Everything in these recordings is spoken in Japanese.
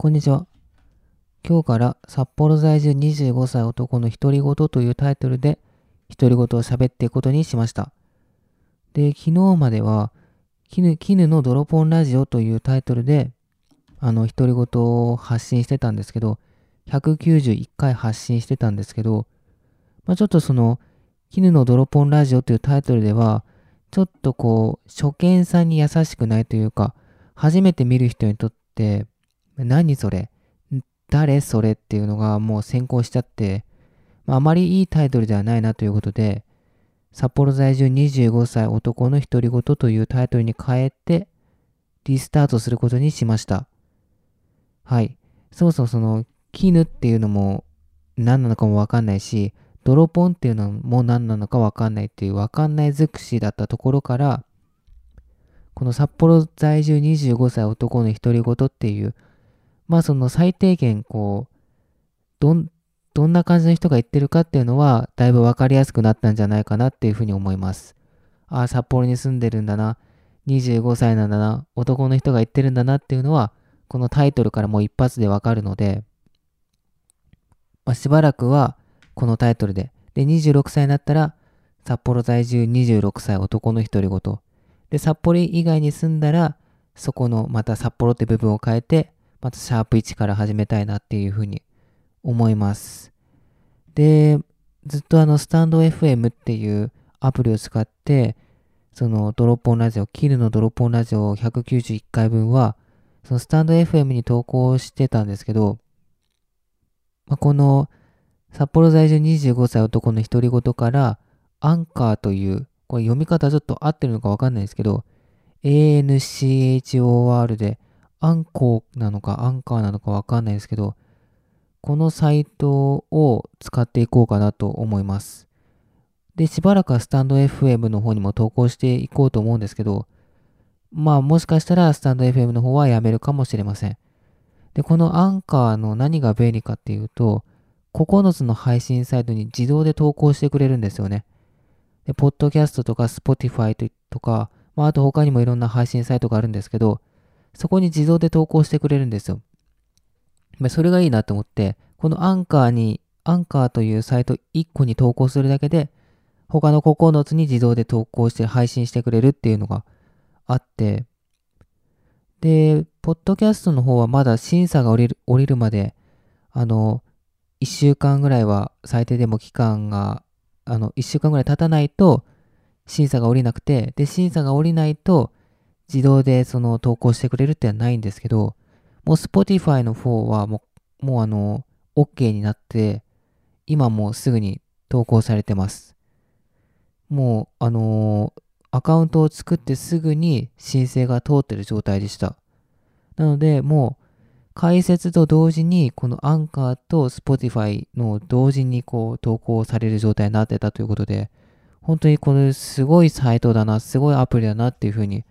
こんにちは。今日から札幌在住25歳男の独り言というタイトルで独り言を喋っていくことにしました。で、昨日までは絹絹のドロポンラジオというタイトルであの独り言を発信してたんですけど、191回発信してたんですけど、まあ、ちょっとその絹のドロポンラジオというタイトルではちょっとこう初見さんに優しくないというか初めて見る人にとって何それ？誰それっていうのがもう先行しちゃって、あ、あまりいいタイトルではないなということで、札幌在住25歳男の独り言というタイトルに変えて、リスタートすることにしました。はい。そもそもその、絹っていうのも何なのかもわかんないし、ドロポンっていうのも何なのかわかんないっていうわかんない尽くしだったところから、この札幌在住25歳男の独り言っていうまあその最低限こう、どん、どんな感じの人が言ってるかっていうのは、だいぶわかりやすくなったんじゃないかなっていうふうに思います。ああ、札幌に住んでるんだな。25歳なんだな。男の人が言ってるんだなっていうのは、このタイトルからもう一発でわかるので、まあ、しばらくはこのタイトルで。で、26歳になったら、札幌在住26歳男の独り言。で、札幌以外に住んだら、そこのまた札幌って部分を変えて、またシャープ1から始めたいなっていうふうに思います。で、ずっとあの、スタンド FM っていうアプリを使って、そのドロップオンラジオ、キルのドロップオンラジオ191回分は、そのスタンド FM に投稿してたんですけど、まあ、この札幌在住25歳男の独り言から、アンカーという、これ読み方ちょっと合ってるのかわかんないですけど、ANCHOR で、アンコーなのかアンカーなのかわかんないですけど、このサイトを使っていこうかなと思います。で、しばらくはスタンド FM の方にも投稿していこうと思うんですけど、まあもしかしたらスタンド FM の方はやめるかもしれません。で、このアンカーの何が便利かっていうと、9つの配信サイトに自動で投稿してくれるんですよね。で、ポッドキャストとか Spotify とか、まああと他にもいろんな配信サイトがあるんですけど、そこに自動で投稿してくれるんですよ。それがいいなと思って、このアンカーに、アンカーというサイト1個に投稿するだけで、他の9つに自動で投稿して配信してくれるっていうのがあって、で、ポッドキャストの方はまだ審査が降りる降りるまで、あの、1週間ぐらいは最低でも期間が、あの、1週間ぐらい経たないと審査が降りなくて、で、審査が降りないと自動でその投稿してくれるってはないんですけど、もう Spotify の方はもう、もうあの、OK になって、今もうすぐに投稿されてます。もう、あのー、アカウントを作ってすぐに申請が通ってる状態でした。なので、もう、解説と同時に、このアンカーと Spotify の同時にこう投稿される状態になってたということで、本当にこれすごいサイトだな、すごいアプリだなっていうふうに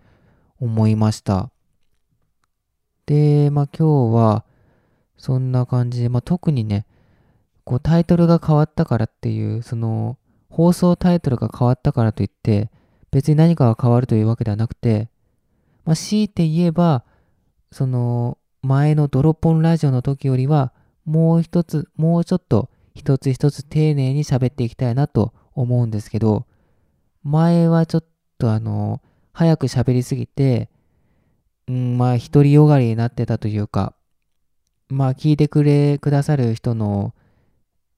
思いました。で、まあ今日はそんな感じで、まあ特にね、こうタイトルが変わったからっていう、その放送タイトルが変わったからといって、別に何かが変わるというわけではなくて、まあ強いて言えば、その前のドロポンラジオの時よりは、もう一つ、もうちょっと一つ一つ丁寧に喋っていきたいなと思うんですけど、前はちょっとあの、早く喋りすぎて、うん、まあ、独りよがりになってたというか、まあ、聞いてくれ、くださる人の、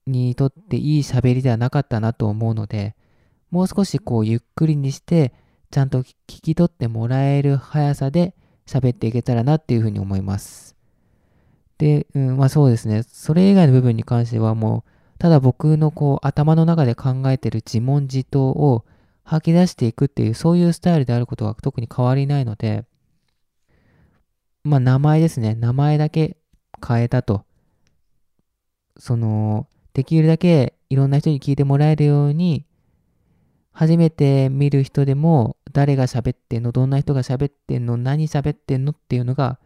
にとっていい喋りではなかったなと思うので、もう少しこう、ゆっくりにして、ちゃんと聞き取ってもらえる速さで喋っていけたらなっていうふうに思います。で、うん、まあそうですね。それ以外の部分に関してはもう、ただ僕のこう頭の中で考えてる自問自答を吐き出していくっていう、そういうスタイルであることは特に変わりないので、まあ名前ですね。名前だけ変えたと。その、できるだけいろんな人に聞いてもらえるように、初めて見る人でも誰が喋ってんの、どんな人が喋ってんの、何喋ってんのっていうのが、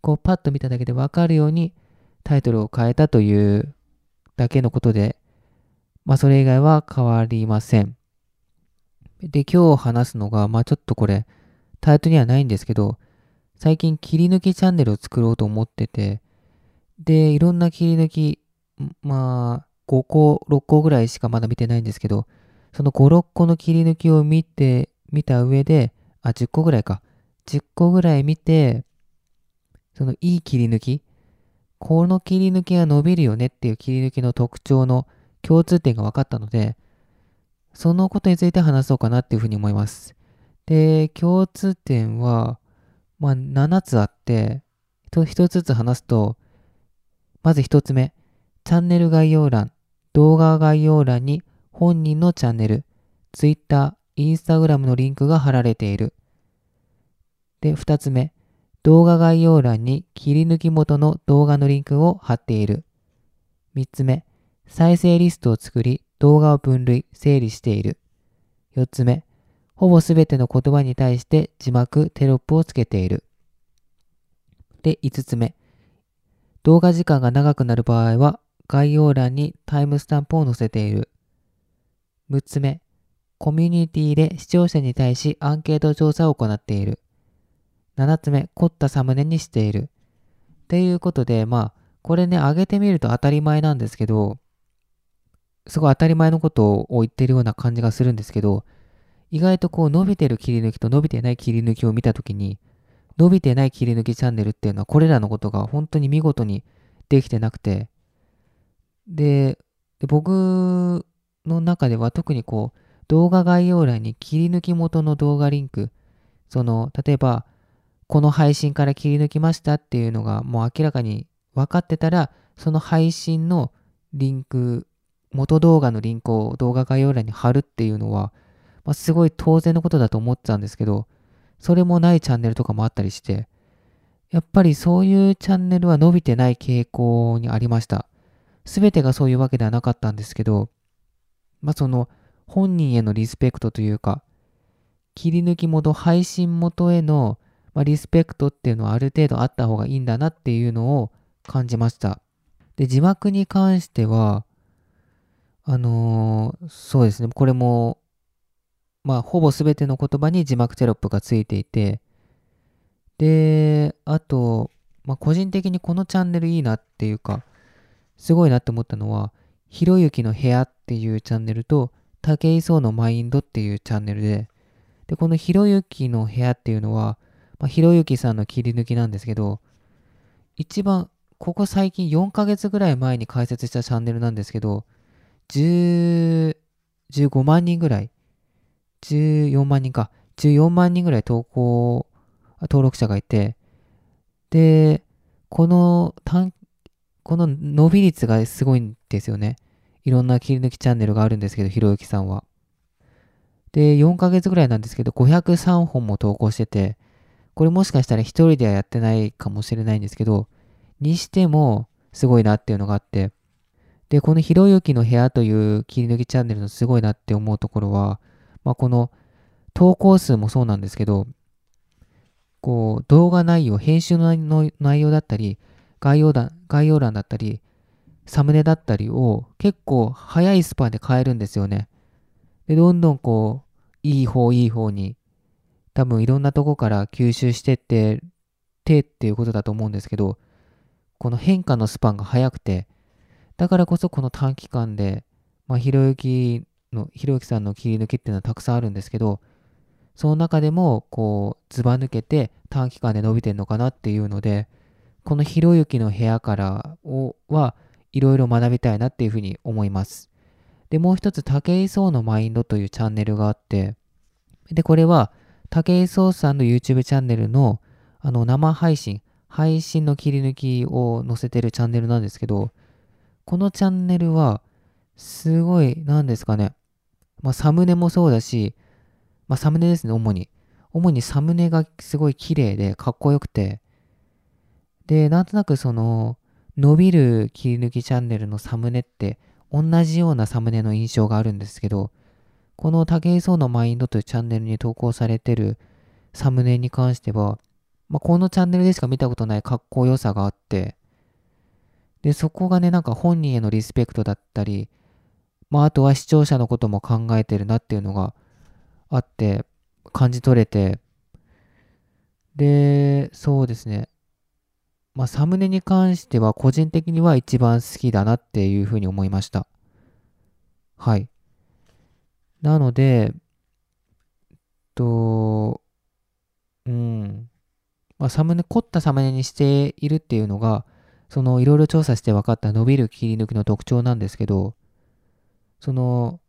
こうパッと見ただけでわかるようにタイトルを変えたというだけのことで、まあそれ以外は変わりません。で、今日話すのが、まあちょっとこれ、タイトにはないんですけど、最近切り抜きチャンネルを作ろうと思ってて、で、いろんな切り抜き、まあ、5個、6個ぐらいしかまだ見てないんですけど、その5、6個の切り抜きを見て、見た上で、あ、10個ぐらいか。10個ぐらい見て、そのいい切り抜き、この切り抜きが伸びるよねっていう切り抜きの特徴の共通点が分かったので、そのことについて話そうかなっていうふうに思います。で、共通点は、まあ、7つあって、1つずつ話すと、まず1つ目、チャンネル概要欄、動画概要欄に本人のチャンネル、Twitter、Instagram のリンクが貼られている。で、2つ目、動画概要欄に切り抜き元の動画のリンクを貼っている。3つ目、再生リストを作り、動画を分類、整理している。4つ目、ほぼすべての言葉に対して字幕、テロップをつけている。で、5つ目、動画時間が長くなる場合は、概要欄にタイムスタンプを載せている。6つ目、コミュニティで視聴者に対しアンケート調査を行っている。7つ目、凝ったサムネにしている。っていうことで、まあ、これね、上げてみると当たり前なんですけど、すごい当たり前のことを言ってるような感じがするんですけど、意外とこう伸びてる切り抜きと伸びてない切り抜きを見たときに、伸びてない切り抜きチャンネルっていうのはこれらのことが本当に見事にできてなくて、で、で僕の中では特にこう動画概要欄に切り抜き元の動画リンク、その例えばこの配信から切り抜きましたっていうのがもう明らかに分かってたら、その配信のリンク、元動画のリンクを動画概要欄に貼るっていうのは、まあ、すごい当然のことだと思ってたんですけど、それもないチャンネルとかもあったりして、やっぱりそういうチャンネルは伸びてない傾向にありました。すべてがそういうわけではなかったんですけど、まあその本人へのリスペクトというか、切り抜き元、配信元への、まあ、リスペクトっていうのはある程度あった方がいいんだなっていうのを感じました。で、字幕に関しては、あのー、そうですね、これもまあ、ほぼ全ての言葉に字幕テロップがついていて、で、あと、まあ、個人的にこのチャンネルいいなっていうか、すごいなって思ったのは、ひろゆきの部屋っていうチャンネルと、武井壮のマインドっていうチャンネルで、で、このひろゆきの部屋っていうのは、まあ、ひろゆきさんの切り抜きなんですけど、一番、ここ最近4ヶ月ぐらい前に開設したチャンネルなんですけど、10、15万人ぐらい？14万人か。14万人ぐらい投稿、登録者がいて、で、この単、この伸び率がすごいんですよね。いろんな切り抜きチャンネルがあるんですけど、ひろゆきさんは。で、4ヶ月ぐらいなんですけど、503本も投稿してて、これもしかしたら一人ではやってないかもしれないんですけど、にしてもすごいなっていうのがあって、で、このひろゆきの部屋という切り抜きチャンネルのすごいなって思うところは、まあ、この投稿数もそうなんですけど、こう動画内容、編集の内容だったり、概要欄概要欄だったり、サムネだったりを結構早いスパンで変えるんですよね。で、どんどんこう、いい方、いい方に、多分いろんなとこから吸収してって、てっていうことだと思うんですけど、この変化のスパンが速くて、だからこそこの短期間で、まあ、ひろゆきのひろゆきさんの切り抜きっていうのはたくさんあるんですけど、その中でも、こう、ずば抜けて短期間で伸びてるのかなっていうので、このひろゆきの部屋からをはいろいろ学びたいなっていうふうに思います。で、もう一つ、武井壮のマインドというチャンネルがあって、で、これは、武井壮さんの YouTube チャンネルの、あの、生配信、配信の切り抜きを載せてるチャンネルなんですけど、このチャンネルは、すごい、なんですかね、まあ、サムネもそうだし、まあ、サムネですね、主に。主にサムネがすごい綺麗でかっこよくて、で、なんとなくその、伸びる切り抜きチャンネルのサムネって同じようなサムネの印象があるんですけど、この武井壮のマインドというチャンネルに投稿されてるサムネに関しては、まあ、このチャンネルでしか見たことないかっこよさがあって、で、そこがね、なんか本人へのリスペクトだったり、まあ、あとは視聴者のことも考えてるなっていうのがあって、感じ取れて、で、そうですね。まあ、サムネに関しては個人的には一番好きだなっていうふうに思いました。はい。なので、と、うん。まあ、サムネ、凝ったサムネにしているっていうのが、そのいろいろ調査して分かった伸びる切り抜きの特徴なんですけど、その、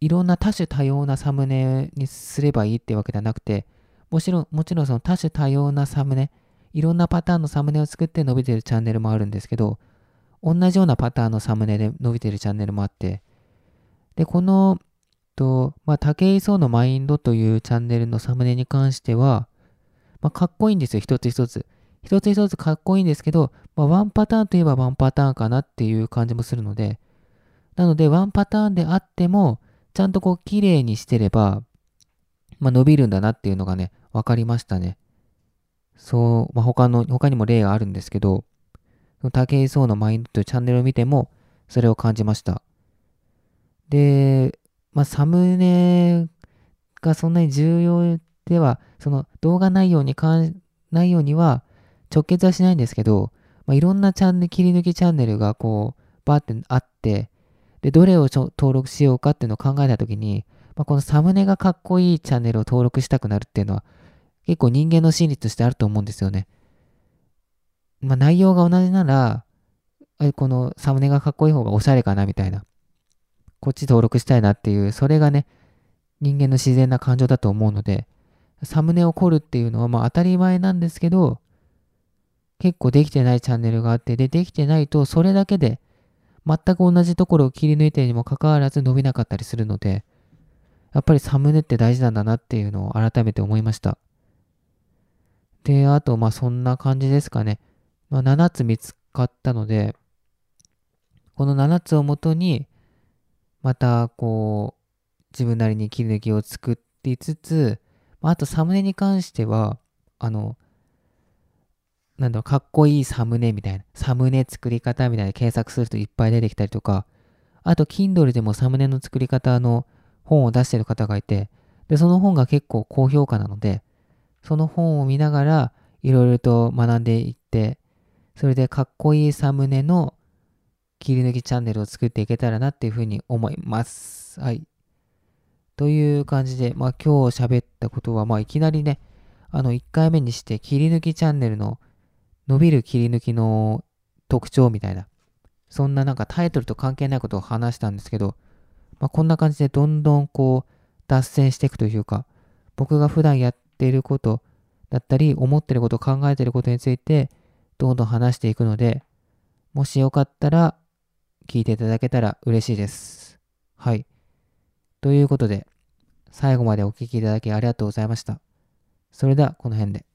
いろんな多種多様なサムネにすればいいってわけではなくて、もちろん、もちろんその多種多様なサムネ、いろんなパターンのサムネを作って伸びてるチャンネルもあるんですけど、同じようなパターンのサムネで伸びてるチャンネルもあって、で、この、と、まあ、武井壮のマインドというチャンネルのサムネに関しては、まあ、かっこいいんですよ、一つ一つ。一つ一つかっこいいんですけど、まあ、ワンパターンといえばワンパターンかなっていう感じもするので、なので、ワンパターンであっても、ちゃんとこう、綺麗にしてれば、まあ、伸びるんだなっていうのがね、分かりましたね。そう、まあ、他の、他にも例があるんですけど、武井壮のマインドというチャンネルを見ても、それを感じました。で、まあ、サムネがそんなに重要では、その動画内容に関、内容には直結はしないんですけど、まあ、いろんなチャンネル、切り抜きチャンネルがこう、バーってあって、で、どれを登録しようかっていうのを考えたときに、まあ、このサムネがかっこいいチャンネルを登録したくなるっていうのは、結構人間の心理としてあると思うんですよね。まあ、内容が同じなら、このサムネがかっこいい方がおしゃれかなみたいな。こっち登録したいなっていう、それがね、人間の自然な感情だと思うので、サムネを凝るっていうのはまあ当たり前なんですけど、結構できてないチャンネルがあって、で、できてないとそれだけで全く同じところを切り抜いてにもかかわらず伸びなかったりするので、やっぱりサムネって大事なんだなっていうのを改めて思いました。で、あと、まあそんな感じですかね。まあ、7つ見つかったので、この7つをもとに、またこう、自分なりに切り抜きを作っていつつ、まあとサムネに関しては、あの、なんだろ、かっこいいサムネみたいな、サムネ作り方みたいな検索するといっぱい出てきたりとか、あと、Kindle でもサムネの作り方の本を出してる方がいて、で、その本が結構高評価なので、その本を見ながら、いろいろと学んでいって、それでかっこいいサムネの切り抜きチャンネルを作っていけたらなっていうふうに思います。はい。という感じで、まあ今日喋ったことは、まあいきなりね、あの1回目にして切り抜きチャンネルの伸びる切り抜きの特徴みたいな、そんななんかタイトルと関係ないことを話したんですけど、まあこんな感じでどんどんこう脱線していくというか、僕が普段やっていることだったり、思ってること、考えていることについて、どんどん話していくので、もしよかったら聞いていただけたら嬉しいです。はい。ということで、最後までお聴きいただきありがとうございました。それではこの辺で。